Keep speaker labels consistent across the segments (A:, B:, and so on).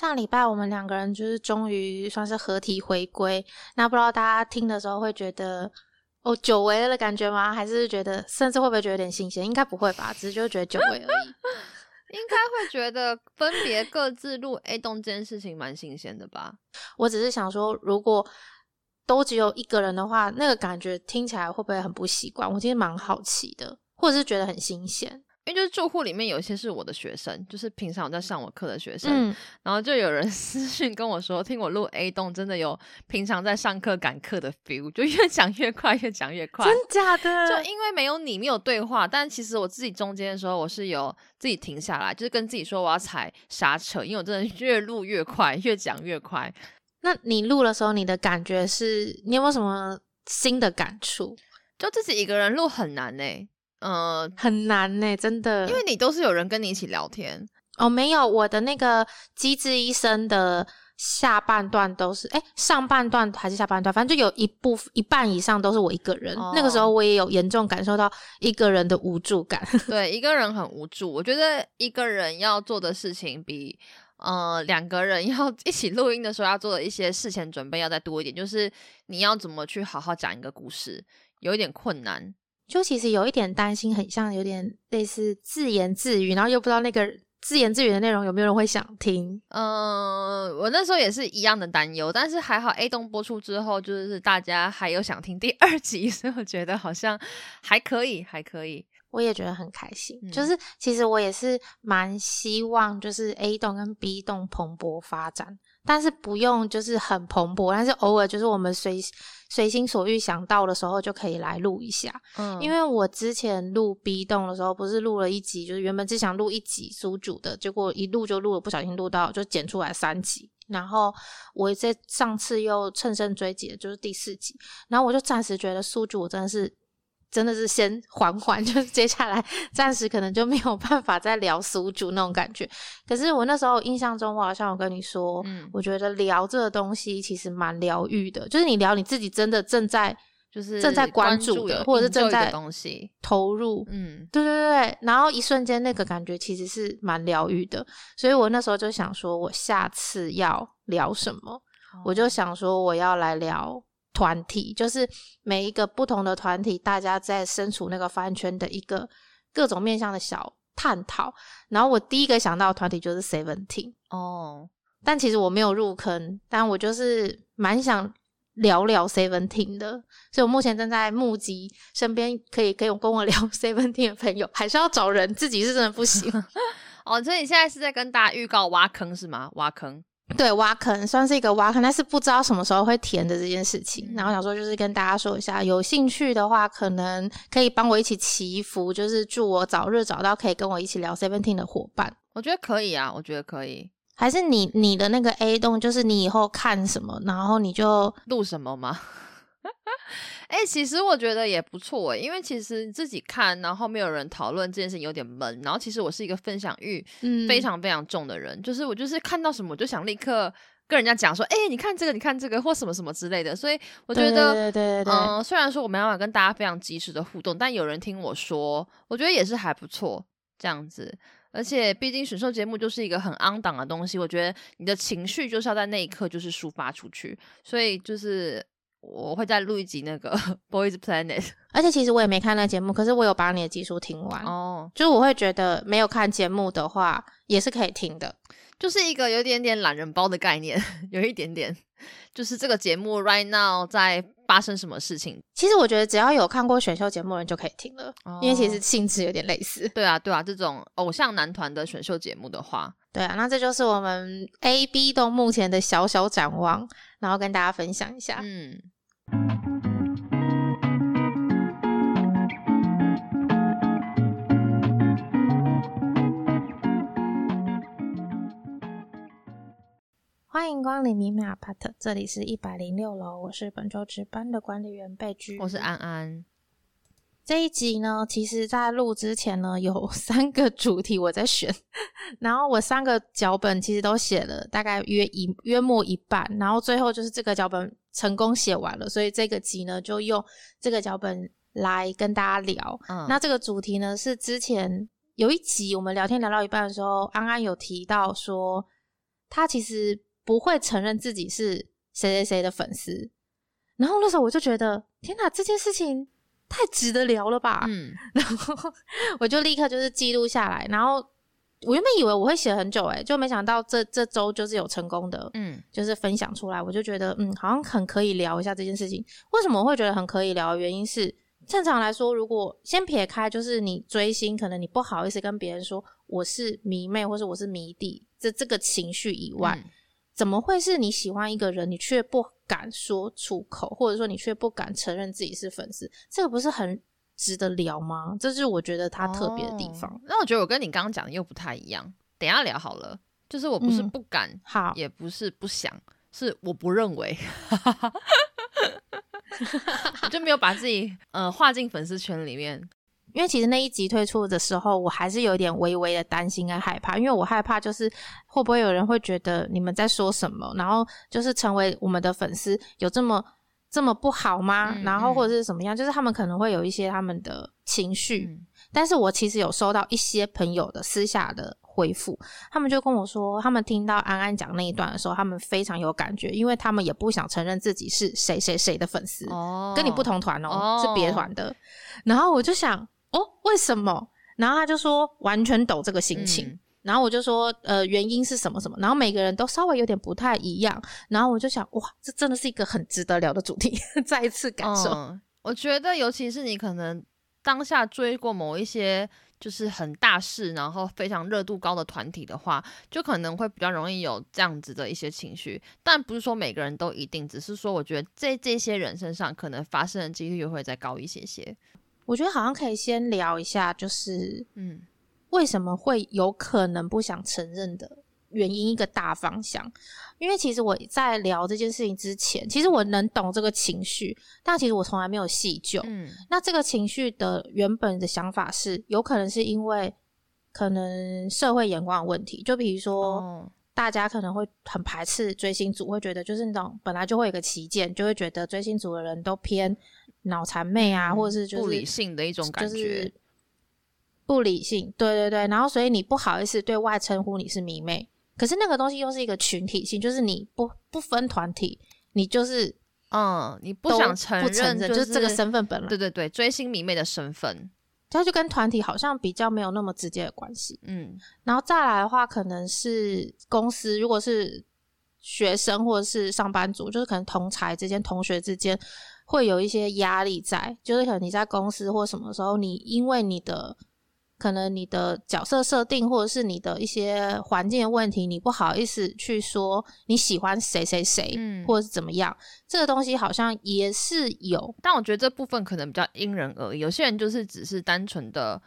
A: 上礼拜我们两个人就是终于算是合体回归，那不知道大家听的时候会觉得哦久违了的感觉吗？还是觉得甚至会不会觉得有点新鲜？应该不会吧，只是就觉得久违而已。
B: 应该会觉得分别各自录 A 动这件事情蛮新鲜的吧？
A: 我只是想说，如果都只有一个人的话，那个感觉听起来会不会很不习惯？我其实蛮好奇的，或者是觉得很新鲜。
B: 因为就是住户里面有一些是我的学生，就是平常有在上我课的学生，然后就有人 私信跟我说，听我录 A 栋真的有平常在上课赶课的 feel，就越讲越快，越讲越快，
A: 真假的？
B: 就因为没有你，没有对话，但其实我自己中间的时候，我是有自己停下来，就是跟自己说我要踩刹车，因为我真的越录越快，越讲越快。
A: 那你录的时候，你的感觉是你有没有什么新的感触？
B: 就自己一个人录很难呢。
A: 呃，很难呢，真的，
B: 因为你都是有人跟你一起聊天
A: 哦。没有，我的那个机智医生的下半段都是，哎，上半段还是下半段，反正就有一部分一半以上都是我一个人。那个时候我也有严重感受到一个人的无助感。
B: 对，一个人很无助。我觉得一个人要做的事情比呃两个人 要一起录音的时候要做的一些事前准备要再多一点，就是你要怎么去好好讲一个故事，有一点困难。
A: 就其实有一点担心，很像有点类似自言自语，然后又不知道那个自言自语的内容有没有人会想听。
B: 嗯，我那时候也是一样的担忧，但是还好 A 栋播出之后，就是大家还有想听第二集，所以我觉得好像还可以，还可以。
A: 我也觉得很开心，就是其实我也是蛮希望，就是 A 栋跟 B 栋蓬勃发展。但是不用就是很蓬勃，但是偶尔就是我们随随心所欲想到的时候就可以来录一下。嗯，因为我之前录 B 栋的时候，不是录了一集，就是原本只想录一集苏主的，结果一录就录了，不小心录到就剪出来三集。然后我在上次又乘胜追击，就是第四集，然后我就暂时觉得苏主真的是。真的是先 缓缓，就是接下来暂时可能就没有办法再聊苏主那种感觉。可是我那时候印象中，我好像有跟你说，嗯，我觉得聊这个东西其实蛮疗愈的，就是你聊你自己真的正在
B: 就是
A: 正在关注的，或者是正在
B: 东西
A: 投入，嗯，对对对对。然后一瞬间那个感觉其实是蛮疗愈的，所以我那时候就想说，我下次要聊什么，我就想说我要来聊。团体就是每一个不同的团体，大家在身处那个饭圈的一个各种面向的小探讨。然后我第一个想到团体就是 Seventeen 哦，但其实我没有入坑，但我就是蛮想聊聊 Seventeen 的，所以我目前正在募集身边可以可以跟我聊 Seventeen 的朋友，还是要找人，自己是真的不行。
B: 哦，所以你现在是在跟大家预告挖坑是吗？挖坑。
A: 对，挖坑算是一个挖坑，但是不知道什么时候会填的这件事情。然后想说，就是跟大家说一下，有兴趣的话，可能可以帮我一起祈福，就是祝我早日找到可以跟我一起聊 Seventeen 的伙伴。
B: 我觉得可以啊，我觉得可以。
A: 还是你你的那个 A 栋，就是你以后看什么，然后你就
B: 录什么吗？哎，其实我觉得也不错哎，因为其实自己看，然后没有人讨论这件事情有点闷。然后其实我是一个分享欲非常非常重的人，就是我就是看到什么我就想立刻跟人家讲说，哎，你看这个，你看这个，或什么什么之类的。所以我觉
A: 得，嗯，
B: 虽然说我没办法跟大家非常及时的互动，但有人听我说，我觉得也是还不错这样子。而且毕竟选秀节目就是一个很昂档的东西，我觉得你的情绪就是要在那一刻就是抒发出去，所以就是。我会再录一集那个 Boys Planet，
A: 而且其实我也没看那节目，可是我有把你的技术听完。哦。就是我会觉得没有看节目的话也是可以听的，
B: 就是一个有点点懒人包的概念，有一点点。就是这个节目 right now 在发生什么事情？
A: 其实我觉得只要有看过选秀节目的人就可以听了，因为其实性质有点类似。
B: 对啊，对啊，这种偶像男团的选秀节目的话，
A: 对啊，那这就是我们 A B 都目前的小小展望，然后跟大家分享一下。嗯。欢迎光临米米阿帕特，这里是一百零六楼，我是本周值班的管理员贝居，
B: 我是安安。
A: 这一集呢，其实在录之前呢，有三个主题我在选，然后我三个脚本其实都写了，大概约一约莫一半，然后最后就是这个脚本成功写完了，所以这个集呢就用这个脚本来跟大家聊。嗯那这个主题呢是之前有一集我们聊天聊到一半的时候，安安有提到说。他其实不会承认自己是谁谁谁的粉丝。然后那时候我就觉得，天哪，这件事情太值得聊了吧？嗯，然后我就立刻就是记录下来，然后。我原本以为我会写很久，哎，就没想到这这周就是有成功的，嗯，就是分享出来，我就觉得，嗯，好像很可以聊一下这件事情。为什么会觉得很可以聊？原因是正常来说，如果先撇开，就是你追星，可能你不好意思跟别人说我是迷妹，或是我是迷弟，这这个情绪以外，怎么会是你喜欢一个人，你却不敢说出口，或者说你却不敢承认自己是粉丝？这个不是很？值得聊吗？这是我觉得他特别的地方。
B: 那我觉得我跟你刚刚讲的又不太一样。等下聊好了，就是我不是不敢，
A: 好，
B: 也不是不想，是我不认为，就没有把自己呃划进粉丝圈里面。
A: 因为其实那一集推出的时候，我还是有点微微的担心跟害怕，因为我害怕就是会不会有人会觉得你们在说什么，然后就是成为我们的粉丝有这么。这么不好吗？然后或者是怎么样？就是他们可能会有一些他们的情绪，但是我其实有收到一些朋友的私下的回复，他们就跟我说，他们听到安安讲那一段的时候，他们非常有感觉，因为他们也不想承认自己是谁谁谁的粉丝，哦，跟你不同团哦，是别团的。然后我就想，哦，为什么？然后他就说，完全懂这个心情。然后我就说，呃，原因是什么什么？然后每个人都稍微有点不太一样。然后我就想，哇，这真的是一个很值得聊的主题。再一次感受，
B: 我觉得，尤其是你可能当下追过某一些就是很大事，然后非常热度高的团体的话，就可能会比较容易有这样子的一些情绪。但不是说每个人都一定，只是说我觉得在这些人身上可能发生的几率会再高一些些。
A: 我觉得好像可以先聊一下，就是嗯。为什么会有可能不想承认的原因？一个大方向，因为其实我在聊这件事情之前，其实我能懂这个情绪，但其实我从来没有细究。嗯，那这个情绪的原本的想法是，有可能是因为可能社会眼光的问题，就比如说大家可能会很排斥追星族，会觉得就是那种本来就会有个旗舰，就会觉得追星族的人都偏脑残妹啊，或者是就是
B: 不理性的一种感觉。
A: 不理性，对对对，然后所以你不好意思对外称呼你是迷妹，可是那个东西又是一个群体性，就是你不不分团体，你就是
B: 嗯，你不想承认，
A: 就是这个身份本来，
B: 对对对，追星迷妹的身份，
A: 它就跟团体好像比较没有那么直接的关系，嗯，然后再来的话，可能是公司，如果是学生或者是上班族，就是可能同才之间、同学之间会有一些压力在，就是可能你在公司或什么时候，你因为你的可能你的角色设定，或者是你的一些环境的问题，你不好意思去说你喜欢谁谁谁，嗯，或者是怎么样，这个东西好像也是有，
B: 但我觉得这部分可能比较因人而异。有些人就是只是单纯的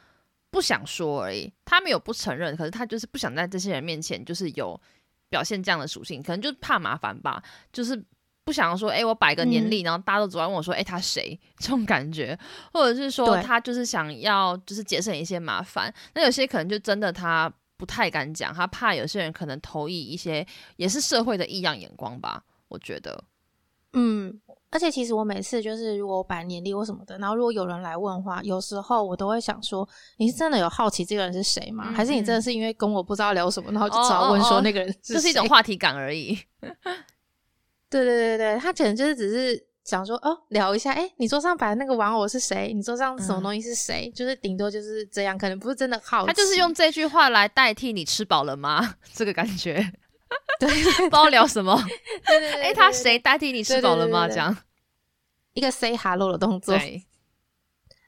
B: 不想说而已，他没有不承认，可是他就是不想在这些人面前就是有表现这样的属性，可能就是怕麻烦吧，就是。不想说，哎，我摆个年历，然后大家都走来问我说，哎，他谁？这种感觉，或者是说他就是想要，就是节省一些麻烦。那有些可能就真的他不太敢讲，他怕有些人可能投以一些也是社会的异样眼光吧。我觉得，
A: 嗯，而且其实我每次就是如果我摆年历或什么的，然后如果有人来问话，有时候我都会想说，你是真的有好奇这个人是谁吗？还是你真的是因为跟我不知道聊什么，然后就只好问说那个人
B: 是？就是一种话题感而已。
A: 对对对对，他可能就是只是想说哦，聊一下，哎，你桌上摆的那个玩偶是谁？你桌上什么东西是谁？就是顶多就是这样，可能不是真的好。
B: 他就是用这句话来代替你吃饱了吗？这个感觉，
A: 对，
B: 不知道聊什么。对对对，哎，他谁代替你吃饱了吗？这样
A: 一个 say hello 的动作。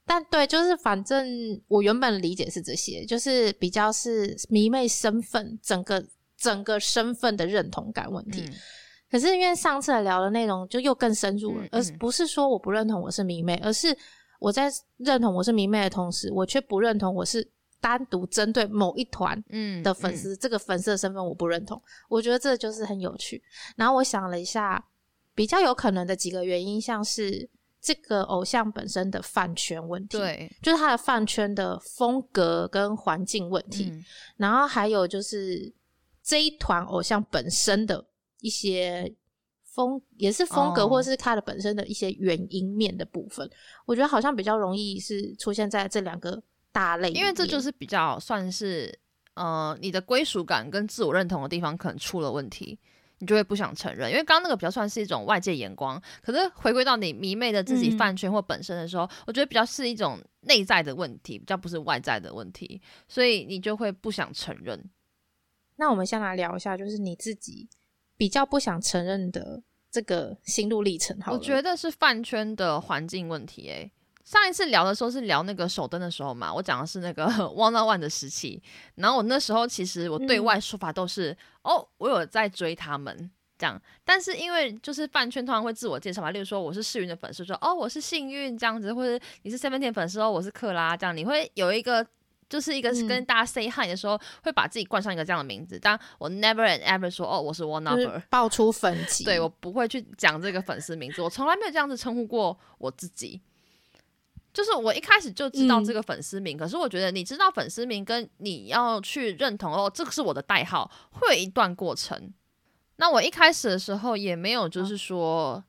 A: 但对，就是反正我原本理解是这些，就是比较是迷妹身份，整个整个身份的认同感问题。可是因为上次聊的内容就又更深入了，而不是说我不认同我是迷妹，而是我在认同我是迷妹的同时，我却不认同我是单独针对某一团嗯的粉丝，这个粉丝的身份我不认同。我觉得这就是很有趣。然后我想了一下，比较有可能的几个原因，像是这个偶像本身的饭圈问题，
B: 对，
A: 就是他的饭圈的风格跟环境问题，然后还有就是这一团偶像本身的。一些风也是风格，或者是它的本身的一些原因面的部分，我觉得好像比较容易是出现在这两个大类，
B: 因为这就是比较算是呃，你的归属感跟自我认同的地方可能出了问题，你就会不想承认。因为刚刚那个比较算是一种外界眼光，可是回归到你迷妹的自己饭圈或本身的时候，我觉得比较是一种内在的问题，比较不是外在的问题，所以你就会不想承认。
A: 那我们先来聊一下，就是你自己比较不想承认的这个心路历程。好，
B: 我觉得是饭圈的环境问题。诶，上一次聊的时候是聊那个手灯的时候嘛，我讲的是那个 one on one 的时期。然后我那时候其实我对外说法都是哦，我有在追他们这样。但是因为就是饭圈通常会自我介绍嘛，例如说我是世云的粉丝，说哦我是幸运这样子，或者你是 Seventeen 粉丝哦，我是克拉这样，你会有一个。就是一个跟大家 say hi 的时候，会把自己冠上一个这样的名字。但我 never and ever 说哦，我是 one number，
A: 爆出粉 籍。
B: 对我不会去讲这个粉丝名字，我从来没有这样子称呼过我自己。就是我一开始就知道这个粉丝名，可是我觉得你知道粉丝名跟你要去认同哦，这个是我的代号，会有一段过程。那我一开始的时候也没有，就是说。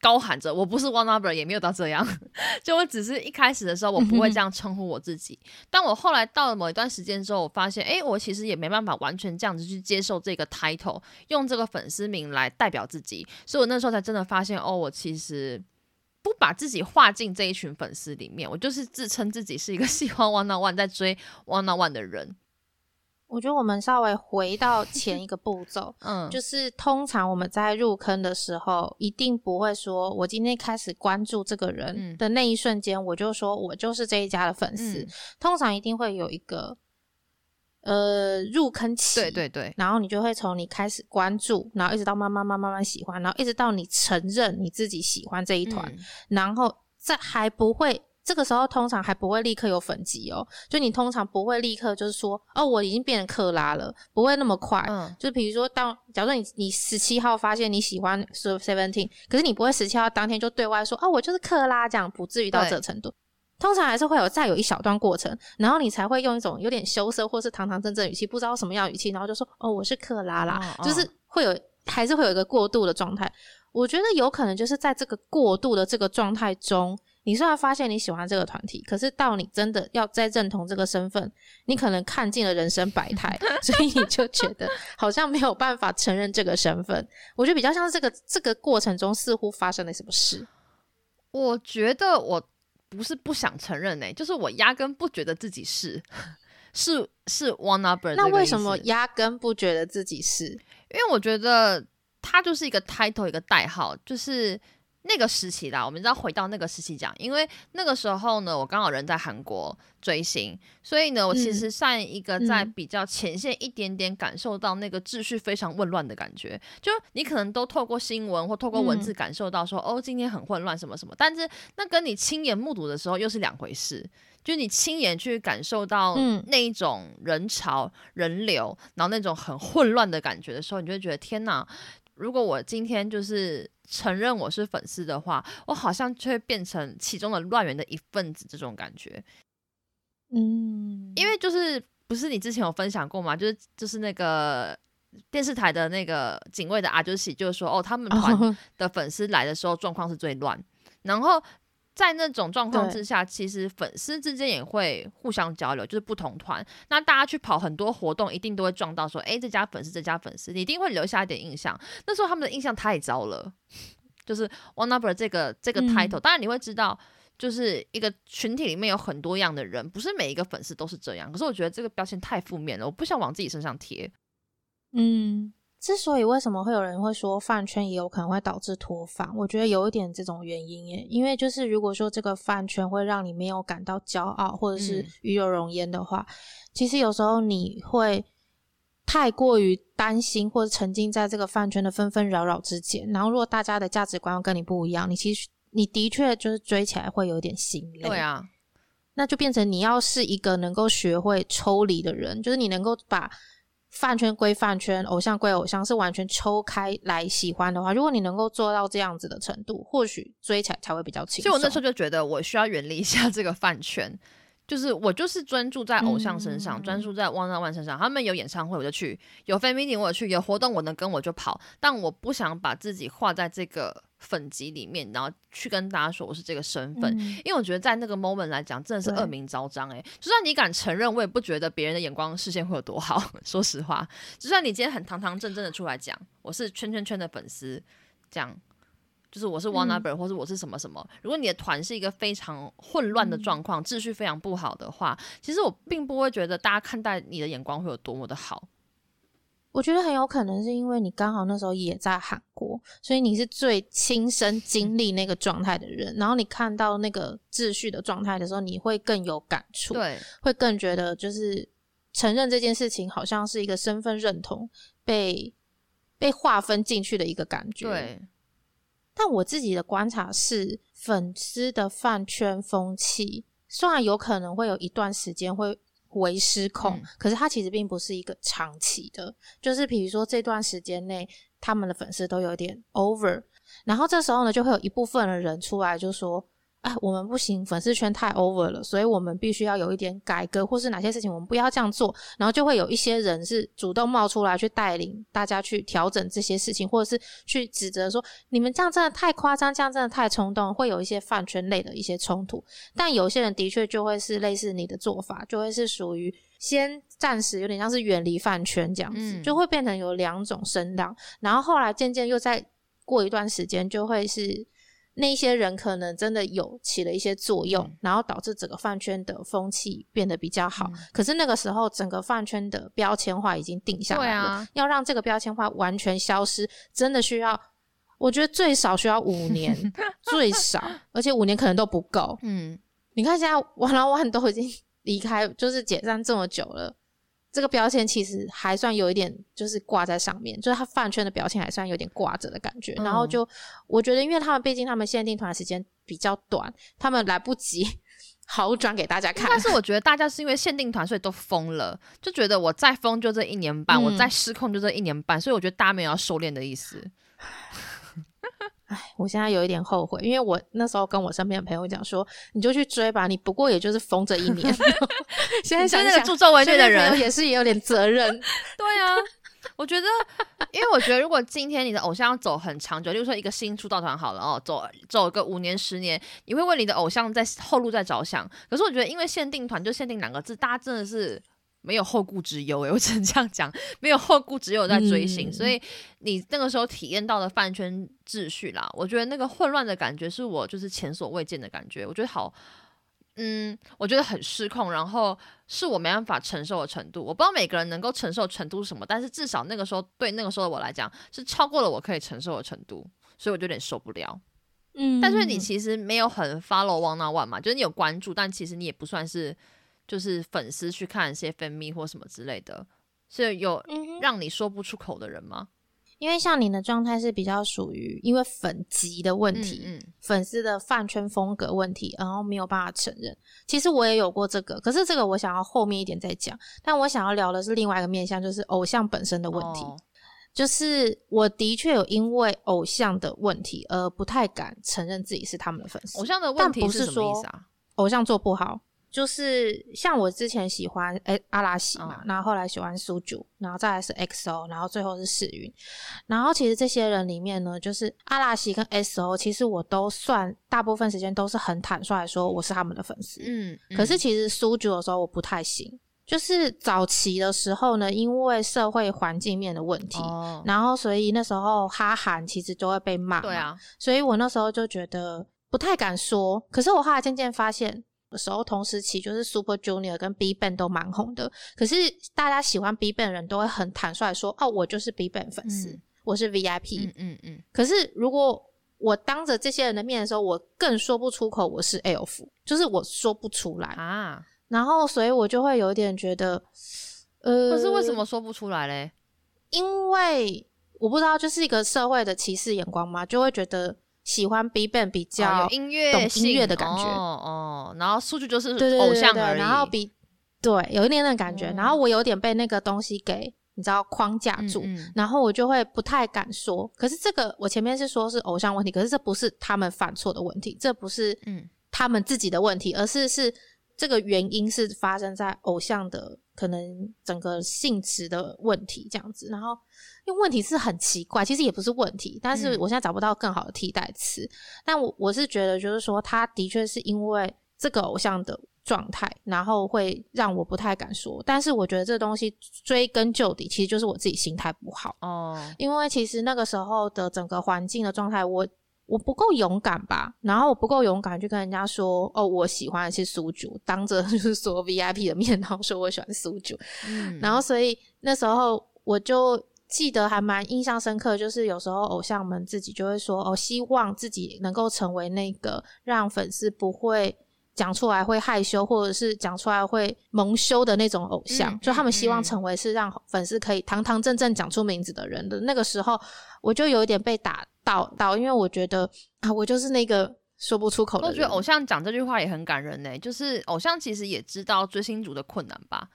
B: 高喊着我不是 one number，也没有到这样，就我只是一开始的时候我不会这样称呼我自己，但我后来到了某一段时间之后，我发现，哎，我其实也没办法完全这样子去接受这个 title，用这个粉丝名来代表自己，所以我那时候才真的发现，哦，我其实不把自己划进这一群粉丝里面，我就是自称自己是一个喜欢 one on one 在追 one on one 的人。
A: 我觉得我们稍微回到前一个步骤，嗯，就是通常我们在入坑的时候，一定不会说，我今天开始关注这个人的那一瞬间，我就说我就是这一家的粉丝。通常一定会有一个呃入坑期，
B: 对对对，
A: 然后你就会从你开始关注，然后一直到慢慢慢慢慢喜欢，然后一直到你承认你自己喜欢这一团，然后再还不会。这个时候通常还不会立刻有粉级哦，就你通常不会立刻就是说哦，我已经变成克拉了，不会那么快。嗯，就比如说当，假如你你十七号发现你喜欢是 seventeen，可是你不会十七号当天就对外说哦，我就是克拉这样，不至于到这程度。通常还是会有再有一小段过程，然后你才会用一种有点羞涩或是堂堂正正语气，不知道什么样语气，然后就说哦，我是克拉啦，就是会有还是会有一个过渡的状态。我觉得有可能就是在这个过渡的这个状态中。你虽然发现你喜欢这个团体，可是到你真的要再认同这个身份，你可能看尽了人生百态，所以你就觉得好像没有办法承认这个身份。我觉得比较像是这个这个过程中似乎发生了什么事。
B: 我觉得我不是不想承认呢，就是我压根不觉得自己是是是 one number。
A: 那为什么压根不觉得自己是？
B: 因为我觉得它就是一个 title，一个代号，就是。那个时期啦，我们知道回到那个时期讲，因为那个时候呢，我刚好人在韩国追星，所以呢，我其实算一个在比较前线一点点感受到那个秩序非常混乱的感觉。就你可能都透过新闻或透过文字感受到说，哦，今天很混乱什么什么，但是那跟你亲眼目睹的时候又是两回事。就你亲眼去感受到那一种人潮人流，然后那种很混乱的感觉的时候，你就会觉得天哪！如果我今天就是承认我是粉丝的话，我好像就会变成其中的乱源的一份子，这种感觉。嗯，因为就是不是你之前有分享过吗？就是就是那个电视台的那个警卫的阿就喜，就是说哦，他们团的粉丝来的时候状况是最乱，然后。在那种状况之下，其实粉丝之间也会互相交流，就是不同团，那大家去跑很多活动，一定都会撞到说，哎，这家粉丝，这家粉丝，你一定会留下一点印象。那时候他们的印象太糟了，就是 One Number 这个这个 title，当然你会知道，就是一个群体里面有很多样的人，不是每一个粉丝都是这样。可是我觉得这个标签太负面了，我不想往自己身上贴。
A: 嗯。之所以为什么会有人会说饭圈也有可能会导致脱发，我觉得有一点这种原因耶。因为就是如果说这个饭圈会让你没有感到骄傲或者是与有容焉的话，其实有时候你会太过于担心或者沉浸在这个饭圈的纷纷扰扰之间。然后如果大家的价值观跟你不一样，你其实你的确就是追起来会有点心累。
B: 对啊，
A: 那就变成你要是一个能够学会抽离的人，就是你能够把。饭圈归饭圈，偶像归偶像，是完全抽开来喜欢的话，如果你能够做到这样子的程度，或许追起来才会比较轻松。
B: 所以我那时候就觉得，我需要远离一下这个饭圈，就是我就是专注在偶像身上，专注在 One on One 身上。他们有演唱会我就去，有 fan meeting 我去，有活动我能跟我就跑。但我不想把自己画在这个粉集里面，然后去跟大家说我是这个身份，因为我觉得在那个 moment 来讲，真的是恶名昭彰。哎，就算你敢承认，我也不觉得别人的眼光视线会有多好。说实话，就算你今天很堂堂正正的出来讲，我是圈圈圈的粉丝，这样。就是我是 one number，或是我是什么什么。如果你的团是一个非常混乱的状况，秩序非常不好的话，其实我并不会觉得大家看待你的眼光会有多么的好。
A: 我觉得很有可能是因为你刚好那时候也在韩国，所以你是最亲身经历那个状态的人，然后你看到那个秩序的状态的时候，你会更有感触，
B: 对，
A: 会更觉得就是承认这件事情好像是一个身份认同被被划分进去的一个感觉，
B: 对。
A: 但我自己的观察是，粉丝的饭圈风气虽然有可能会有一段时间会为失控，可是它其实并不是一个长期的。就是比如说这段时间内，他们的粉丝都有点 over，然后这时候呢，就会有一部分的人出来就说。哎，我们不行，粉丝圈太 over 了，所以我们必须要有一点改革，或是哪些事情我们不要这样做。然后就会有一些人是主动冒出来去带领大家去调整这些事情，或者是去指责说你们这样真的太夸张，这样真的太冲动，会有一些饭圈类的一些冲突。但有些人的确就会是类似你的做法，就会是属于先暂时有点像是远离饭圈这样子，就会变成有两种声量，然后后来渐渐又再过一段时间就会是。那些人可能真的有起了一些作用，然后导致整个饭圈的风气变得比较好。可是那个时候，整个饭圈的标签化已经定下来了。要让这个标签化完全消失，真的需要，我觉得最少需要五年，最少，而且五年可能都不够。嗯，你看现在完了万都已经离开，就是解散这么久了。这个标签其实还算有一点，就是挂在上面，就是他饭圈的标签还算有点挂着的感觉。然后就我觉得，因为他们毕竟他们限定团时间比较短，他们来不及 好转给大家看。
B: 但是我觉得大家是因为限定团，所以都疯了，就觉得我再疯就这一年半，我再失控就这一年半，所以我觉得大家没有要收敛的意思。
A: 唉，我现在有一点后悔，因为我那时候跟我身边的朋友讲说，你就去追吧，你不过也就是疯这一年。现在想
B: 那个助纣为虐的人
A: 也是也有点责任。
B: 对啊，我觉得，因为我觉得如果今天你的偶像要走很长久，例如说一个新出道团好了哦，走走个五年十年，你会为你的偶像在后路在着想。可是我觉得，因为限定团就限定两个字，大家真的是。没有后顾之忧诶，我只能这样讲，没有后顾之忧在追星，所以你那个时候体验到的饭圈秩序啦，我觉得那个混乱的感觉是我就是前所未见的感觉，我觉得好，嗯，我觉得很失控，然后是我没办法承受的程度，我不知道每个人能够承受程度是什么，但是至少那个时候对那个时候的我来讲是超过了我可以承受的程度，所以我就有点受不了，嗯，但是你其实没有很 follow One on One 嘛，就是你有关注，但其实你也不算是。就是粉丝去看一些分泌或什么之类的，是有让你说不出口的人吗？
A: 因为像你的状态是比较属于因为粉级的问题，嗯，粉丝的饭圈风格问题，然后没有办法承认。其实我也有过这个，可是这个我想要后面一点再讲。但我想要聊的是另外一个面向，就是偶像本身的问题。就是我的确有因为偶像的问题而不太敢承认自己是他们的粉丝。
B: 偶像的问题是什么意思啊？
A: 偶像做不好。就是像我之前喜欢诶阿拉西嘛，然后后来喜欢苏九，然后再来是 XO，然后最后是世云。然后其实这些人里面呢，就是阿拉西跟 XO，其实我都算大部分时间都是很坦率说我是他们的粉丝。嗯，可是其实苏九的时候我不太行，就是早期的时候呢，因为社会环境面的问题，然后所以那时候哈韩其实就会被骂。
B: 对啊，
A: 所以我那时候就觉得不太敢说。可是我后来渐渐发现。的时候，同时期就是 Super Junior 跟 B Ban 都蛮红的。可是大家喜欢 B Ban 的人都会很坦率说：“哦，我就是 B Ban 粉丝，我是 VIP。”嗯嗯嗯。可是如果我当着这些人的面的时候，我更说不出口我是 Elf，就是我说不出来啊。然后，所以我就会有点觉得，
B: 呃，可是为什么说不出来嘞？
A: 因为我不知道，就是一个社会的歧视眼光嘛，就会觉得。喜欢 B Ban 比较
B: 音乐
A: 懂音乐的感觉。
B: 哦哦，然后数据就是
A: 偶
B: 像而
A: 已，然后比对有一点点感觉，然后我有点被那个东西给你知道框架住，然后我就会不太敢说。可是这个我前面是说是偶像问题，可是这不是他们犯错的问题，这不是嗯。他们自己的问题，而是是这个原因是发生在偶像的可能整个性质的问题这样子，然后因为问题是很奇怪，其实也不是问题，但是我现在找不到更好的替代词。但我我是觉得，就是说，他的确是因为这个偶像的状态，然后会让我不太敢说。但是我觉得这东西追根究底，其实就是我自己心态不好哦。因为其实那个时候的整个环境的状态，我。我不够勇敢吧，然后我不够勇敢去跟人家说，哦，我喜欢的是苏九，当着就是说 VIP 的面，然后说我喜欢苏九，嗯，然后所以那时候我就记得还蛮印象深刻，就是有时候偶像们自己就会说，哦，希望自己能够成为那个让粉丝不会讲出来会害羞，或者是讲出来会蒙羞的那种偶像，就他们希望成为是让粉丝可以堂堂正正讲出名字的人的那个时候，我就有一点被打。到到，因为我觉得啊，我就是那个说不出口的。
B: 我觉得偶像讲这句话也很感人呢，就是偶像其实也知道追星族的困难吧。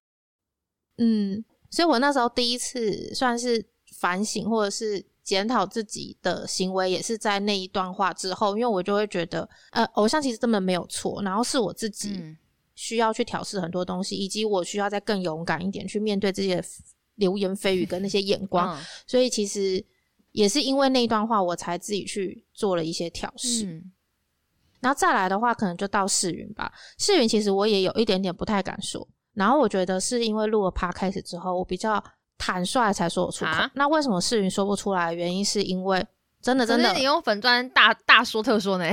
A: 嗯，所以我那时候第一次算是反省或者是检讨自己的行为，也是在那一段话之后，因为我就会觉得，呃，偶像其实根本没有错，然后是我自己需要去调试很多东西，以及我需要再更勇敢一点去面对这些流言蜚语跟那些眼光。所以其实。也是因为那一段话，我才自己去做了一些调试。然后再来的话，可能就到世云吧。世云其实我也有一点点不太敢说。然后我觉得是因为录了趴开始之后，我比较坦率才说我出口。那为什么世云说不出来？原因是因为真的真的，
B: 你用粉砖大大说特说呢？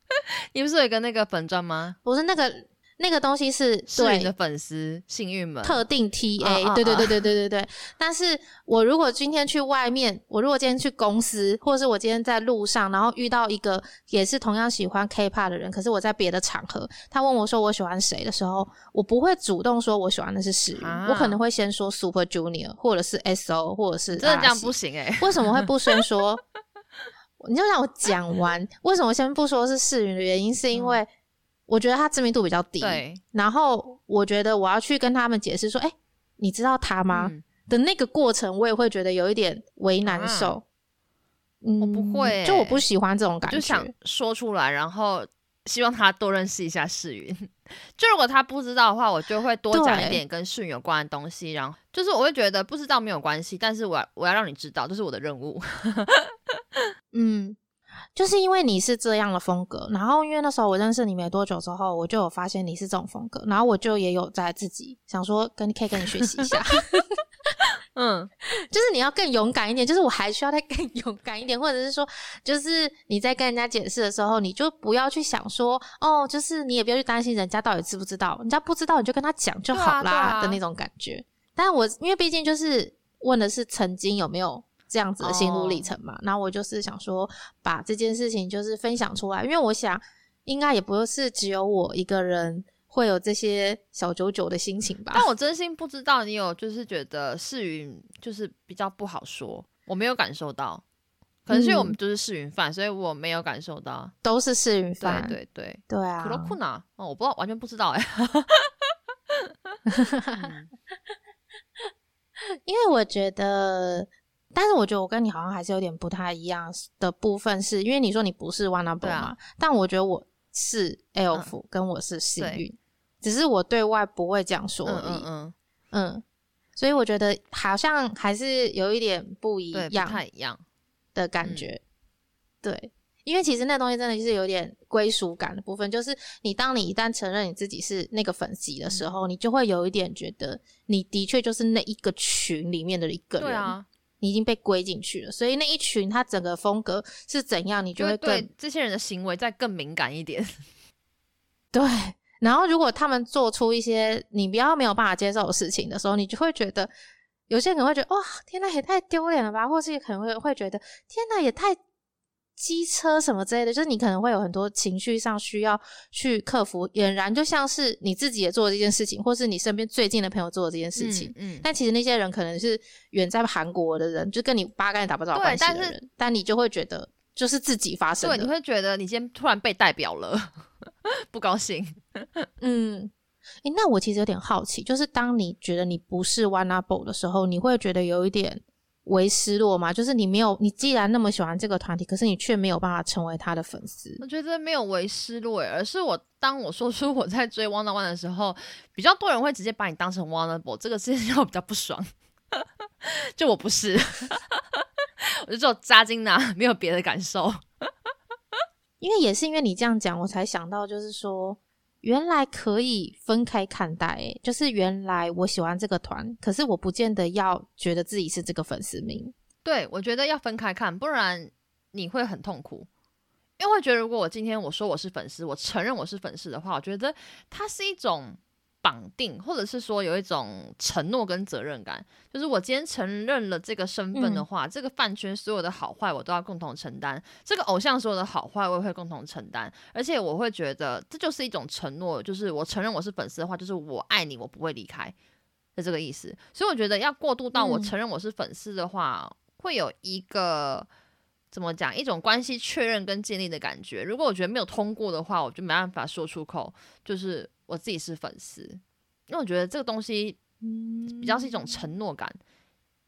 B: 你不是有一个那个粉砖吗？
A: 不是那个。那个东西是对
B: 的粉丝幸运们
A: 特定 T A，对对对对对对对。但是我如果今天去外面，我如果今天去公司，或者是我今天在路上，然后遇到一个也是同样喜欢 K-pop 的人，可是我在别的场合，他问我说我喜欢谁的时候，我不会主动说我喜欢的是谁，我可能会先说 Super Junior，或者是 S O，或者是
B: 真的这样不行哎？
A: 为什么会不先说？你就让我讲完，为什么先不说是世云的原因，是因为。我觉得他知名度比较低，然后我觉得我要去跟他们解释说，哎，你知道他吗？的那个过程，我也会觉得有一点为难受。
B: 嗯，我不会，
A: 就我不喜欢这种感觉，
B: 就想说出来，然后希望他多认识一下世云。就如果他不知道的话，我就会多讲一点跟世云有关的东西。然后就是我会觉得不知道没有关系，但是我要我要让你知道，这是我的任务。
A: 嗯。就是因为你是这样的风格，然后因为那时候我认识你没多久之后，我就有发现你是这种风格，然后我就也有在自己想说，跟可以跟你学习一下。嗯，就是你要更勇敢一点，就是我还需要再更 勇敢一点，或者是说，就是你在跟人家解释的时候，你就不要去想说，哦，就是你也不要去担心人家到底知不知道，人家不知道你就跟他讲就好啦的那种感觉。但我因为毕竟就是问的是曾经有没有。这样子的心路历程嘛，那我就是想说，把这件事情就是分享出来，因为我想应该也不是只有我一个人会有这些小九九的心情吧。
B: 但我真心不知道你有就是觉得世云就是比较不好说，我没有感受到，可能是因为我们就是世云饭，所以我没有感受到，
A: 都是世云饭，
B: 对对
A: 对啊。
B: 可罗库纳哦，我不知道，完全不知道哎。
A: 因为我觉得。但是我觉得我跟你好像还是有点不太一样的部分，是因为你说你不是 one number 嘛，但我觉得我是 elf，跟我是幸运，只是我对外不会这样说而已。嗯嗯，所以我觉得好像还是有一点不一样，
B: 不太一样
A: 的感觉。对，因为其实那东西真的就是有点归属感的部分，就是你当你一旦承认你自己是那个粉丝的时候，你就会有一点觉得你的确就是那一个群里面的一个人。啊。你已经被归进去了，所以那一群他整个风格是怎样，你就会
B: 对这些人的行为再更敏感一点。
A: 对，然后如果他们做出一些你比较没有办法接受的事情的时候，你就会觉得有些人会觉得哇，天呐，也太丢脸了吧，或是可能会会觉得天呐，也太。机车什么之类的，就是你可能会有很多情绪上需要去克服，俨然就像是你自己也做这件事情，或是你身边最近的朋友做的这件事情。嗯，但其实那些人可能是远在韩国的人，就跟你八竿子打不着关系的人，但你就会觉得就是自己发生的，
B: 你会觉得你今天突然被代表了，不高兴。
A: 嗯，诶，那我其实有点好奇，就是当你觉得你不是 One Up 的时候，你会觉得有一点。为失落吗？就是你没有，你既然那么喜欢这个团体，可是你却没有办法成为他的粉丝。
B: 我觉得没有为失落，而是我当我说出我在追 One One 的时候，比较多人会直接把你当成 One One，这个事情 让我比较不爽。就我不是，我就只有扎金娜，没有别的感受。
A: 因为也是因为你这样讲，我才想到，就是说。原来可以分开看待，就是原来我喜欢这个团，可是我不见得要觉得自己是这个粉丝名。
B: 对，我觉得要分开看，不然你会很痛苦。因为我觉得，如果我今天我说我是粉丝，我承认我是粉丝的话，我觉得它是一种。绑定，或者是说有一种承诺跟责任感，就是我今天承认了这个身份的话，这个饭圈所有的好坏我都要共同承担，这个偶像所有的好坏我也会共同承担，而且我会觉得这就是一种承诺，就是我承认我是粉丝的话，就是我爱你，我不会离开的这个意思。所以我觉得要过渡到我承认我是粉丝的话，会有一个怎么讲，一种关系确认跟建立的感觉。如果我觉得没有通过的话，我就没办法说出口，就是。我自己是粉丝，因为我觉得这个东西，嗯，比较是一种承诺感，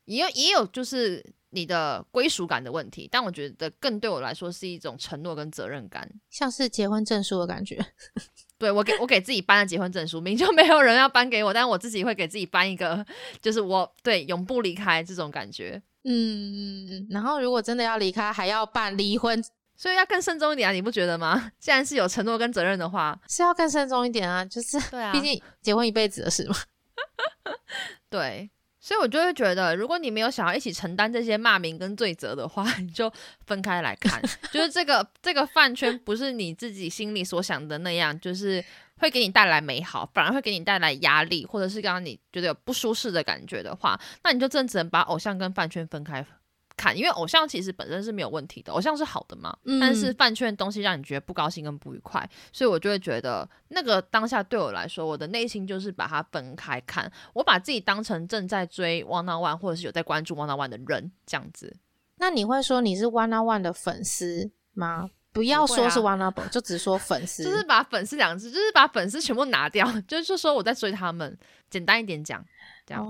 B: 也有也有就是你的归属感的问题，但我觉得更对我来说是一种承诺跟责任感，
A: 像是结婚证书的感觉。
B: 对我给我给自己颁了结婚证书，明就没有人要颁给我，但是我自己会给自己颁一个，就是我对永不离开这种感觉。
A: 嗯，然后如果真的要离开，还要办离婚。
B: 所以要更慎重一点啊，你不觉得吗？既然是有承诺跟责任的话，
A: 是要更慎重一点啊。就是对啊，毕竟结婚一辈子的事嘛。
B: 对，所以我就会觉得，如果你没有想要一起承担这些骂名跟罪责的话，你就分开来看。就是这个这个饭圈不是你自己心里所想的那样，就是会给你带来美好，反而会给你带来压力，或者是让你觉得有不舒适的感觉的话，那你就真只能把偶像跟饭圈分开。看，因为偶像其实本身是没有问题的，偶像是好的嘛。但是饭圈的东西让你觉得不高兴跟不愉快，所以我就会觉得那个当下对我来说，我的内心就是把它分开看，我把自己当成正在追 One on One 或者是有在关注 One on One 的人这样子。
A: 那你会说你是 One on One 的粉丝吗？不要说是 One on One，就只说粉丝，
B: 就是把粉丝两个字，就是把粉丝全部拿掉，就是说我在追他们，简单一点讲，这样。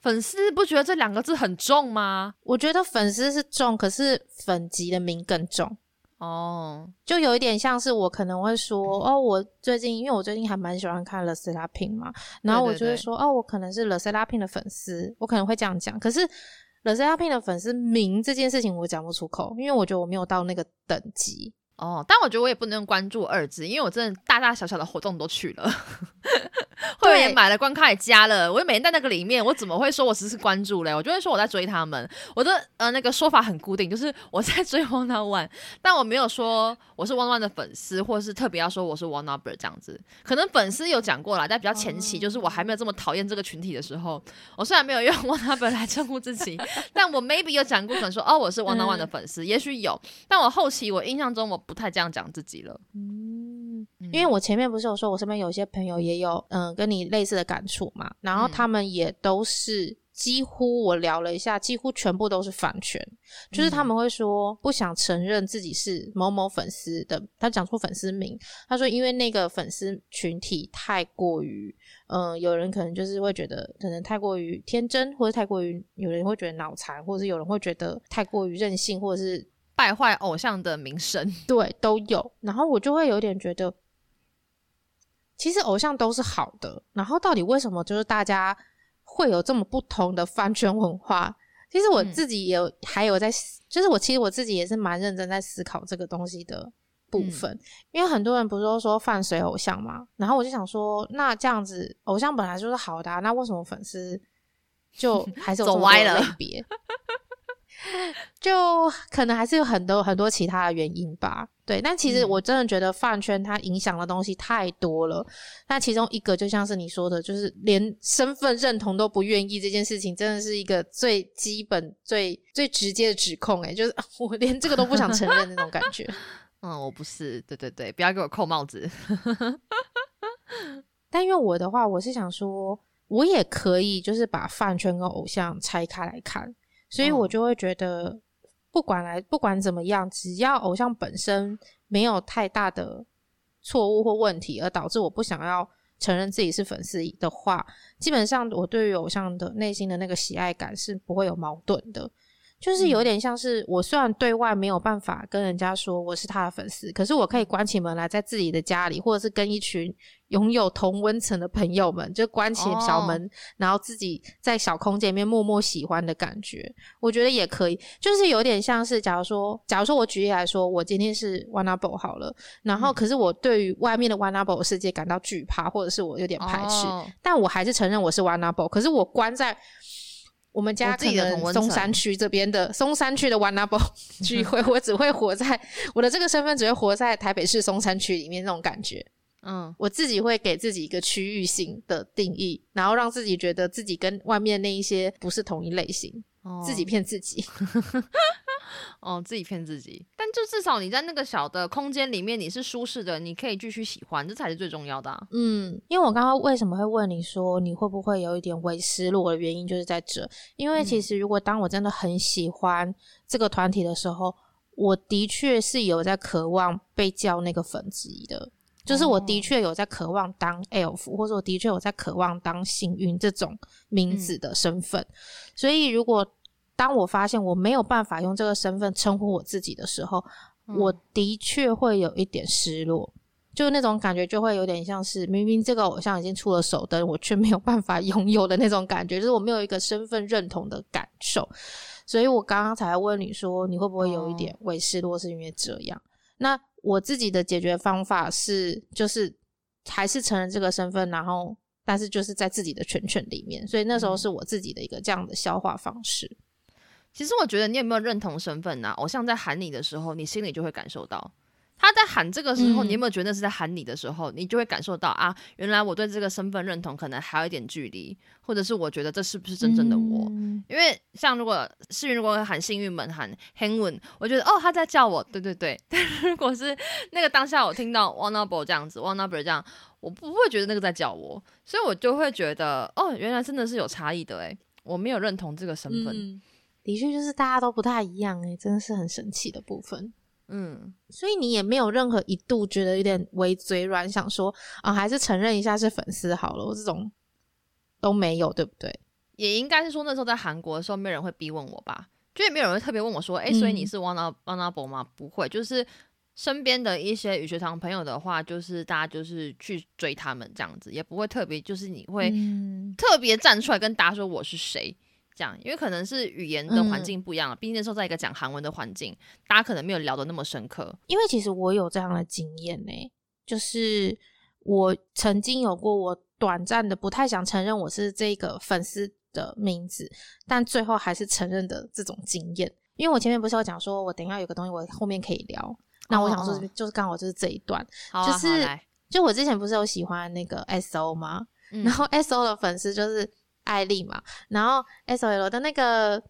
B: 粉丝不觉得这两个字很重吗？
A: 我觉得粉丝是重，可是粉级的名更重哦。就有一点像是我可能会说哦，我最近因为我最近还蛮喜欢看 The s e l a p i n 嘛，然后我就会说哦，我可能是 The s e l a p i n 的粉丝，我可能会这样讲。可是 The s e l a p i n 的粉丝名这件事情我讲不出口，因为我觉得我没有到那个等级。
B: 哦，但我觉得我也不能用关注二字，因为我真的大大小小的活动都去了，会员也买了，关卡也加了，我又每天在那个里面，我怎么会说我只是关注嘞？我就会说我在追他们，我的呃那个说法很固定，就是我在追 One One，但我没有说我是 One One 的粉丝，或者是特别要说我是 One Number 这样子。可能粉丝有讲过了，在比较前期，就是我还没有这么讨厌这个群体的时候，我虽然没有用 One Number 来称呼自己，但我 maybe 有讲过，可能说哦我是 One One 的粉丝，也许有，但我后期我印象中我。不太这样讲自己了，
A: 嗯，因为我前面不是有说，我身边有些朋友也有嗯跟你类似的感触嘛，然后他们也都是几乎我聊了一下，几乎全部都是反权，就是他们会说不想承认自己是某某粉丝的，他讲出粉丝名，他说因为那个粉丝群体太过于嗯，有人可能就是会觉得可能太过于天真，或者太过于有人会觉得脑残，或者是有人会觉得太过于任性，或者是。
B: 败坏偶像的名声，
A: 对，都有。然后我就会有点觉得，其实偶像都是好的。然后到底为什么就是大家会有这么不同的饭圈文化？其实我自己也有，还有在，就是我其实我自己也是蛮认真在思考这个东西的部分。因为很多人不是都说饭随偶像嘛，然后我就想说，那这样子偶像本来就是好的，那为什么粉丝就还是
B: 走歪了？
A: 就可能还是有很多很多其他的原因吧，对。但其实我真的觉得饭圈它影响的东西太多了。那其中一个就像是你说的，就是连身份认同都不愿意这件事情，真的是一个最基本、最最直接的指控。哎，就是我连这个都不想承认那种感觉。
B: 嗯，我不是，对对对，不要给我扣帽子。
A: 但因为我的话，我是想说，我也可以就是把饭圈跟偶像拆开来看。所以我就会觉得，不管来不管怎么样，只要偶像本身没有太大的错误或问题，而导致我不想要承认自己是粉丝的话，基本上我对于偶像的内心的那个喜爱感是不会有矛盾的。就是有点像是我虽然对外没有办法跟人家说我是他的粉丝，可是我可以关起门来，在自己的家里，或者是跟一群拥有同温层的朋友们，就关起小门，然后自己在小空间里面默默喜欢的感觉，我觉得也可以。就是有点像是，假如说，假如说我举例来说，我今天是 One Up 好了，然后可是我对于外面的 One Up 世界感到惧怕，或者是我有点排斥，但我还是承认我是 One Up，可是我关在。我们家可能松山区这边的松山区的 One Up 聚会，我只会活在我的这个身份，只会活在台北市松山区里面那种感觉。嗯，我自己会给自己一个区域性的定义，然后让自己觉得自己跟外面那一些不是同一类型，自己骗自己。
B: 哦，自己骗自己，但就至少你在那个小的空间里面，你是舒适的，你可以继续喜欢，这才是最重要的。
A: 嗯，因为我刚刚为什么会问你说你会不会有一点微失落的原因，就是在这。因为其实如果当我真的很喜欢这个团体的时候，我的确是有在渴望被叫那个粉级的，就是我的确有在渴望当 elf，或者我的确有在渴望当幸运这种名字的身份。所以如果当我发现我没有办法用这个身份称呼我自己的时候，我的确会有一点失落，就那种感觉就会有点像是明明这个偶像已经出了手灯，我却没有办法 拥有的那种感觉，就是我没有一个身份认同的感受。所以我刚刚才问你说你会不会有一点为失落，是因为这样？那我自己的解决方法是，就是还是承认这个身份，然后但是就是在自己的圈圈里面，所以那时候是我自己的一个这样的消化方式。
B: 其实我觉得你有没有认同身份呢？偶像在喊你的时候，你心里就会感受到他在喊这个时候，你有没有觉得是在喊你的时候，你就会感受到啊，原来我对这个身份认同可能还有一点距离，或者是我觉得这是不是真正的我？因为像如果世运如果喊幸运门喊 Hangwen，我觉得哦他在叫我，对对对。但如果是那个当下我听到 One Number 这样子，One Number 这样，我不会觉得那个在叫我，所以我就会觉得哦，原来真的是有差异的诶，我没有认同这个身份。
A: 的确，就是大家都不太一样哎，真的是很神奇的部分。嗯，所以你也没有任何一度觉得有点微嘴软，想说啊，还是承认一下是粉丝好了。我这种都没有，对不对？
B: 也应该是说那时候在韩国的时候，没有人会逼问我吧？就也没有人会特别问我说，哎，所以你是 wanna wanna b 吗？不会，就是身边的一些语学堂朋友的话，就是大家就是去追他们这样子，也不会特别就是你会特别站出来跟大家说我是谁。这样，因为可能是语言的环境不一样，毕竟那时候在一个讲韩文的环境，大家可能没有聊得那么深刻。
A: 因为其实我有这样的经验呢，就是我曾经有过我短暂的不太想承认我是这个粉丝的名字，但最后还是承认的这种经验。因为我前面不是有讲说，我等一下有个东西，我后面可以聊。那我想说，就是刚好就是这一段，就是就我之前不是有喜欢那个 S O 吗？然后 S O 的粉丝就是。艾丽嘛，然后 S O L 的那个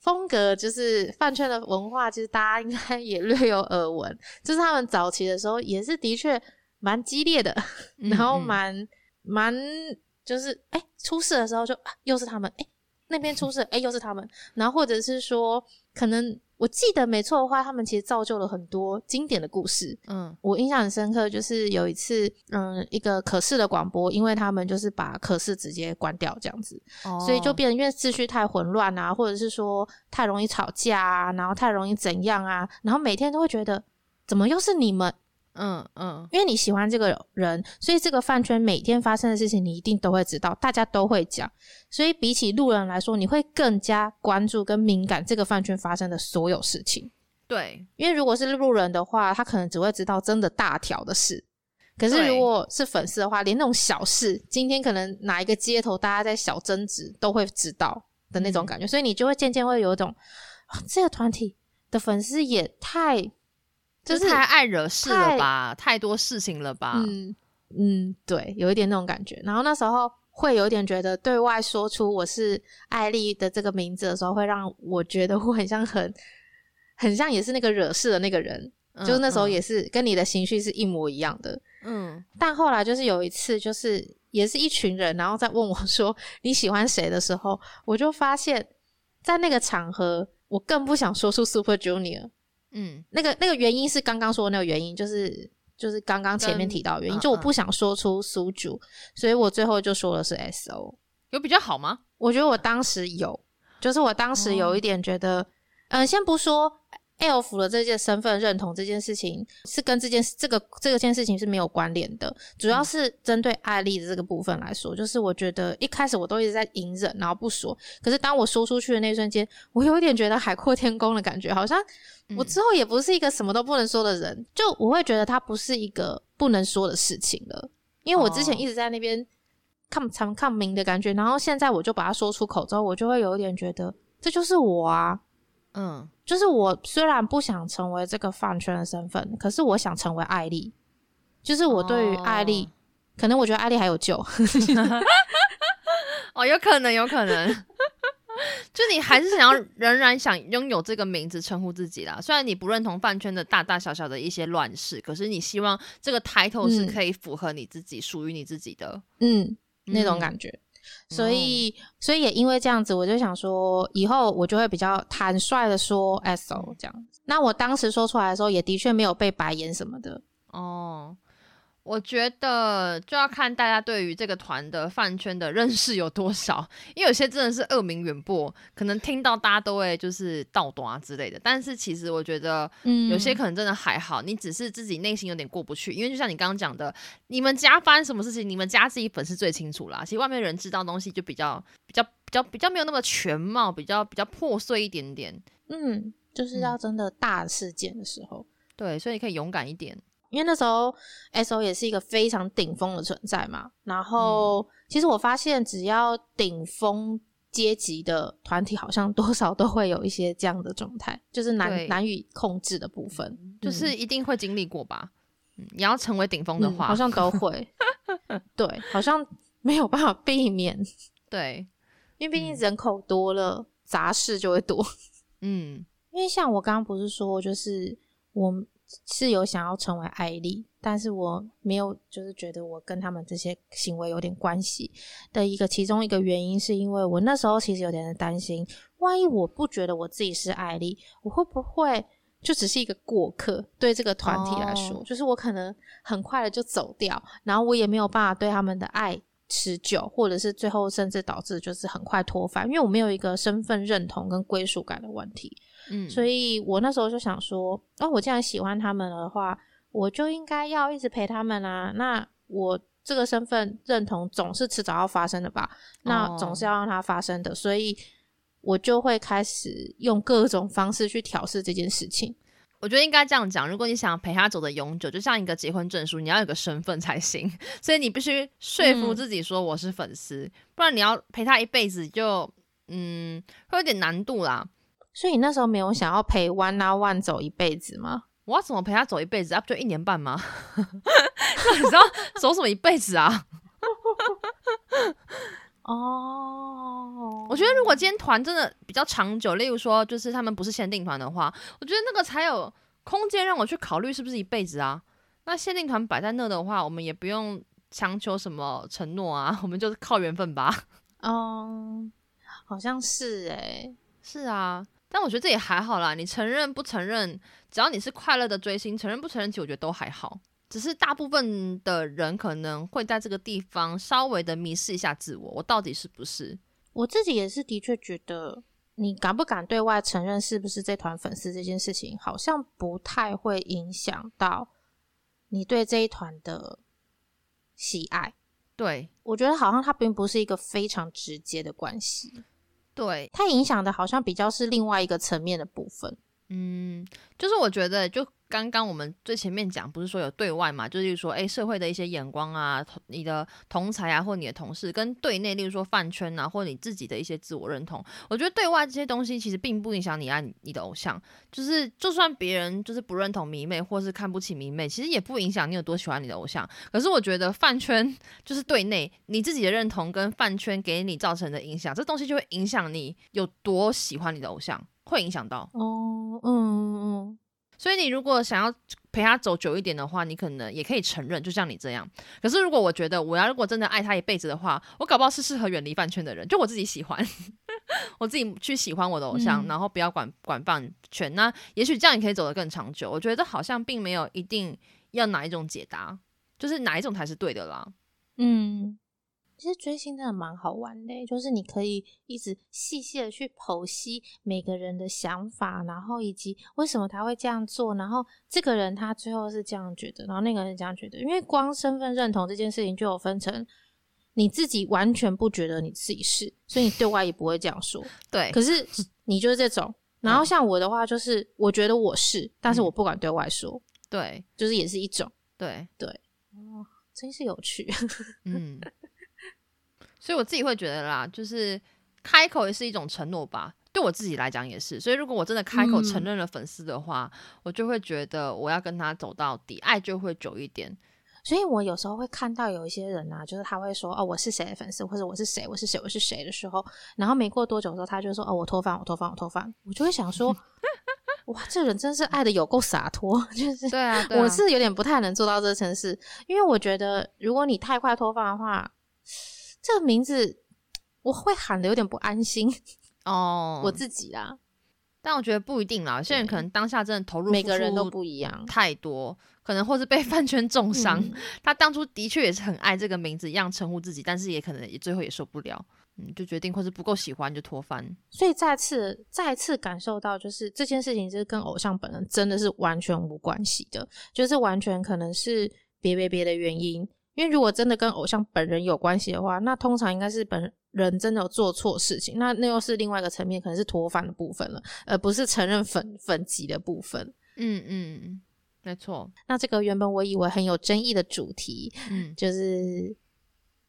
A: 风格就是饭圈的文化，其实大家应该也略有耳闻。就是他们早期的时候也是的确蛮激烈的，然后蛮蛮就是哎出事的时候就又是他们，哎那边出事，哎又是他们，然后或者是说可能。我记得没错的话，他们其实造就了很多经典的故事。嗯，我印象很深刻，就是有一次，嗯，一个可视的广播，因为他们就是把可视直接关掉这样子，所以就变得因为秩序太混乱啊，或者是说太容易吵架啊，然后太容易怎样啊，然后每天都会觉得怎么又是你们。嗯嗯，因为你喜欢这个人，所以这个饭圈每天发生的事情，你一定都会知道，大家都会讲。所以比起路人来说，你会更加关注跟敏感这个饭圈发生的所有事情。
B: 对，
A: 因为如果是路人的话，他可能只会知道真的大条的事。可是如果是粉丝的话，连那种小事，今天可能哪一个街头大家在小争执，都会知道的那种感觉。所以你就会渐渐会有一种，这个团体的粉丝也太。
B: 就是太爱惹事了吧，太多事情了吧。
A: 嗯嗯，对，有一点那种感觉。然后那时候会有点觉得，对外说出我是艾丽的这个名字的时候，会让我觉得我很像很很像也是那个惹事的那个人。就是那时候也是跟你的情绪是一模一样的。嗯。但后来就是有一次，就是也是一群人，然后在问我说你喜欢谁的时候，我就发现，在那个场合，我更不想说出 Super Junior。嗯，那个那个原因是刚刚说的那个原因，就是就是刚刚前面提到原因，就我不想说出苏主，所以我最后就说的是 S O。
B: 有比较好吗？
A: 我觉得我当时有，就是我当时有一点觉得，嗯，先不说。Elf 的这件身份认同这件事情是跟这件这个这个件事情是没有关联的，主要是针对艾丽的这个部分来说，就是我觉得一开始我都一直在隐忍，然后不说，可是当我说出去的那瞬间，我有一点觉得海阔天空的感觉，好像我之后也不是一个什么都不能说的人，就我会觉得它不是一个不能说的事情了，因为我之前一直在那边抗常抗明的感觉，然后现在我就把它说出口之后，我就会有一点觉得这就是我啊。嗯，就是我虽然不想成为这个饭圈的身份，可是我想成为艾丽。就是我对于艾丽，可能我觉得艾丽还有救。
B: 哦，有可能，有可能。就你还是想要，仍然想拥有这个名字称呼自己啦。虽然你不认同饭圈的大大小小的一些乱事，可是你希望这个 title 是可以符合你自己，属于你自己的。
A: 嗯，那种感觉。所以，所以也因为这样子，我就想说，以后我就会比较坦率的说 “so” 这样子。那我当时说出来的时候，也的确没有被白眼什么的哦。
B: 我觉得就要看大家对于这个团的饭圈的认识有多少，因为有些真的是恶名远播，可能听到大家都会就是倒端啊之类的。但是其实我觉得，嗯，有些可能真的还好，你只是自己内心有点过不去。因为就像你刚刚讲的，你们家发生什么事情，你们家自己粉丝最清楚啦。其实外面人知道东西就比较比较比较比较没有那么全貌，比较比较破碎一点点。
A: 嗯，就是要真的大事件的时候，
B: 对，所以可以勇敢一点。
A: 因为那时候 S O 也是一个非常顶峰的存在嘛，然后其实我发现只要顶峰阶级的团体，好像多少都会有一些这样的状态，就是难难以控制的部分，
B: 就是一定会经历过吧。你要成为顶峰的话，
A: 好像都会，对，好像没有办法避免。
B: 对，
A: 因为毕竟人口多了，杂事就会多。嗯，因为像我刚刚不是说，就是我。是有想要成为艾丽，但是我没有，就是觉得我跟他们这些行为有点关系的一个其中一个原因，是因为我那时候其实有点担心，万一我不觉得我自己是艾丽，我会不会就只是一个过客？对这个团体来说，就是我可能很快的就走掉，然后我也没有办法对他们的爱持久，或者是最后甚至导致就是很快脱发，因为我没有一个身份认同跟归属感的问题。嗯，所以我那时候就想说，哦，我既然喜欢他们的话，我就应该要一直陪他们啊。那我这个身份认同总是迟早要发生的吧？那总是要让它发生的，所以我就会开始用各种方式去调试这件事情。
B: 我觉得应该这样讲，如果你想陪他走的永久，就像一个结婚证书，你要有个身份才行。所以你必须说服自己说我是粉丝，不然你要陪他一辈子，就嗯，会有点难度啦。
A: 所以你那时候没有想要陪 One 啊 One 走一辈子吗？
B: 我要怎么陪他走一辈子？啊，不就一年半吗？那你知道走什么一辈子啊？哦，我觉得如果今天团真的比较长久，例如说就是他们不是限定团的话，我觉得那个才有空间让我去考虑是不是一辈子啊。那限定团摆在那的话，我们也不用强求什么承诺啊，我们就是靠缘分吧。
A: 哦，好像是哎，
B: 是啊。但我觉得这也还好啦，你承认不承认，只要你是快乐的追星，承认不承认，其实我觉得都还好。只是大部分的人可能会在这个地方稍微的迷失一下自我，我到底是不是？
A: 我自己也是的确觉得，你敢不敢对外承认是不是这团粉丝这件事情，好像不太会影响到你对这一团的喜爱。
B: 对
A: 我觉得好像它并不是一个非常直接的关系。
B: 对，
A: 它影响的好像比较是另外一个层面的部分。
B: 嗯，就是我觉得就。刚刚我们最前面讲，不是说有对外嘛，就是说，哎，社会的一些眼光啊，你的同才啊，或你的同事，跟对内，例如说饭圈啊，或你自己的一些自我认同，我觉得对外这些东西其实并不影响你爱你的偶像，就是就算别人就是不认同迷妹，或是看不起迷妹，其实也不影响你有多喜欢你的偶像。可是我觉得饭圈就是对内，你自己的认同跟饭圈给你造成的影响，这东西就会影响你有多喜欢你的偶像，会影响到。哦，嗯嗯。所以你如果想要陪他走久一点的话，你可能也可以承认，就像你这样。可是如果我觉得我要如果真的爱他一辈子的话，我搞不好是适合远离饭圈的人，就我自己喜欢，我自己去喜欢我的偶像，然后不要管管饭圈。那也许这样你可以走得更长久。我觉得好像并没有一定要哪一种解答，就是哪一种才是对的啦。
A: 嗯。其实追星真的蛮好玩的，就是你可以一直细细的去剖析每个人的想法，然后以及为什么他会这样做，然后这个人他最后是这样觉得，然后那个人这样觉得。因为光身份认同这件事情就有分成，你自己完全不觉得你自己是，所以你对外也不会这样说。
B: 对，
A: 可是你就是这种。然后像我的话，就是我觉得我是，但是我不敢对外说。
B: 对，
A: 就是也是一种。
B: 对
A: 对，哦，真是有趣。嗯。
B: 所以我自己会觉得啦，就是开口也是一种承诺吧。对我自己来讲也是。所以如果我真的开口承认了粉丝的话，我就会觉得我要跟他走到底，爱就会久一点。
A: 所以我有时候会看到有一些人啊，就是他会说哦，我是谁的粉丝，或者我是谁，我是谁，我是谁的时候，然后没过多久的时候，他就说哦，我脱饭，我脱饭，我脱饭。我就会想说，哇，这人真是爱的有够洒脱。就是
B: 对啊，
A: 我是有点不太能做到这层事，因为我觉得如果你太快脱饭的话。这个名字我会喊的有点不安心 哦，我自己啦，
B: 但我觉得不一定啦，有些人可能当下真的投入，
A: 每个人都不一样，
B: 太多可能或是被 饭圈重伤，他当初的确也是很爱这个名字一样称呼自己，但是也可能也最后也受不了，嗯，就决定或是不够喜欢就脱饭。
A: 所以再次再次感受到，就是这件事情就是跟偶像本人真的是完全无关系的，就是完全可能是别别别的原因。因为如果真的跟偶像本人有关系的话，那通常应该是本人真的有做错事情，那那又是另外一个层面，可能是脱饭的部分了，而不是承认粉粉级的部分。
B: 嗯嗯，没错。
A: 那这个原本我以为很有争议的主题，嗯，就是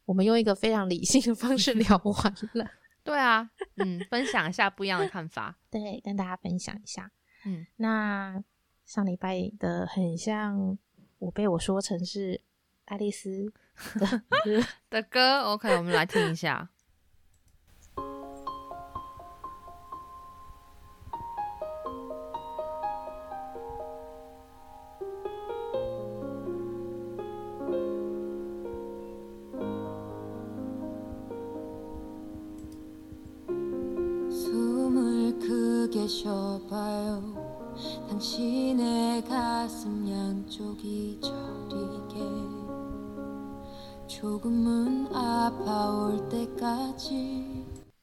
A: 我们用一个非常理性的方式聊完了。
B: 对啊，嗯，分享一下不一样的看法。
A: 对，跟大家分享一下。嗯，那上礼拜的很像，我被我说成是。爱丽丝
B: 的歌，OK，我们来听一下。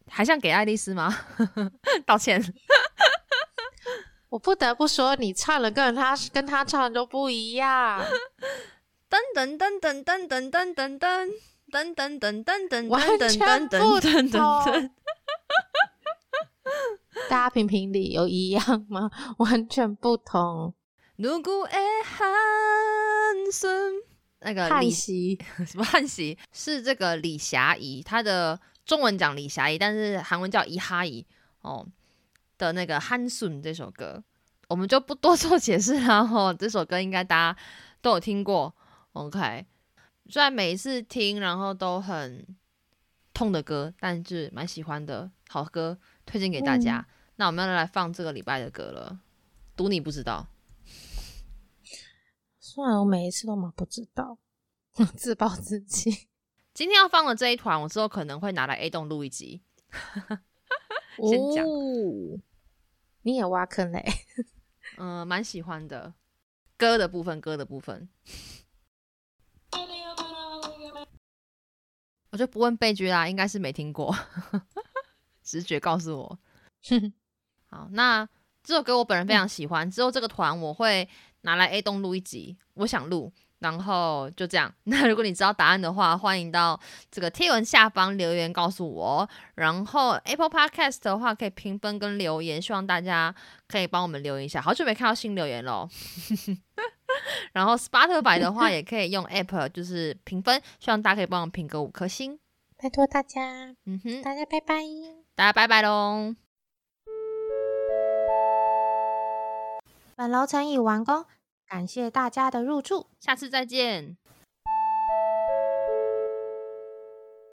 B: 还想给爱丽丝吗？道歉。
A: 我不得不说，你唱的跟他跟他唱的都不一样。
B: 噔噔噔噔噔噔噔噔噔噔噔噔噔噔，
A: 完全不同。大家评评理，有一样吗？完全不同。
B: 如果爱汉孙。那个
A: 汉熙
B: 什么汉熙是这个李霞怡，她的中文讲李霞怡，但是韩文叫伊哈怡哦的那个《汉顺》这首歌，我们就不多 做解释了哈。这首歌应该大家都有听过，OK。虽然每一次听然后都很痛的歌，但是蛮喜欢的好歌，推荐给大家。那我们要来放这个礼拜的歌了，赌你不知道。
A: 虽然我每一次都蛮不知道，自暴自弃。
B: 今天要放的这一团，我之后可能会拿来 A 栋录一集。先讲，
A: 你也挖坑嘞？
B: 嗯，蛮喜欢的。歌的部分，歌的部分，我就不问悲剧啦，应该是没听过。直觉告诉我。好，那这首歌我本人非常喜欢。之后这个团我会。拿来 A 栋录一集，我想录，然后就这样。那如果你知道答案的话，欢迎到这个贴文下方留言告诉我。然后 Apple Podcast 的话可以评分跟留言，希望大家可以帮我们留言一下。好久没看到新留言喽。然后 Spotify 的话也可以用 App 就是评分，希望大家可以帮我评个五颗星，
A: 拜托大家。嗯哼，大家拜拜，
B: 大家拜拜喽。
A: 本楼层已完工。感谢大家的入住，
B: 下次再见。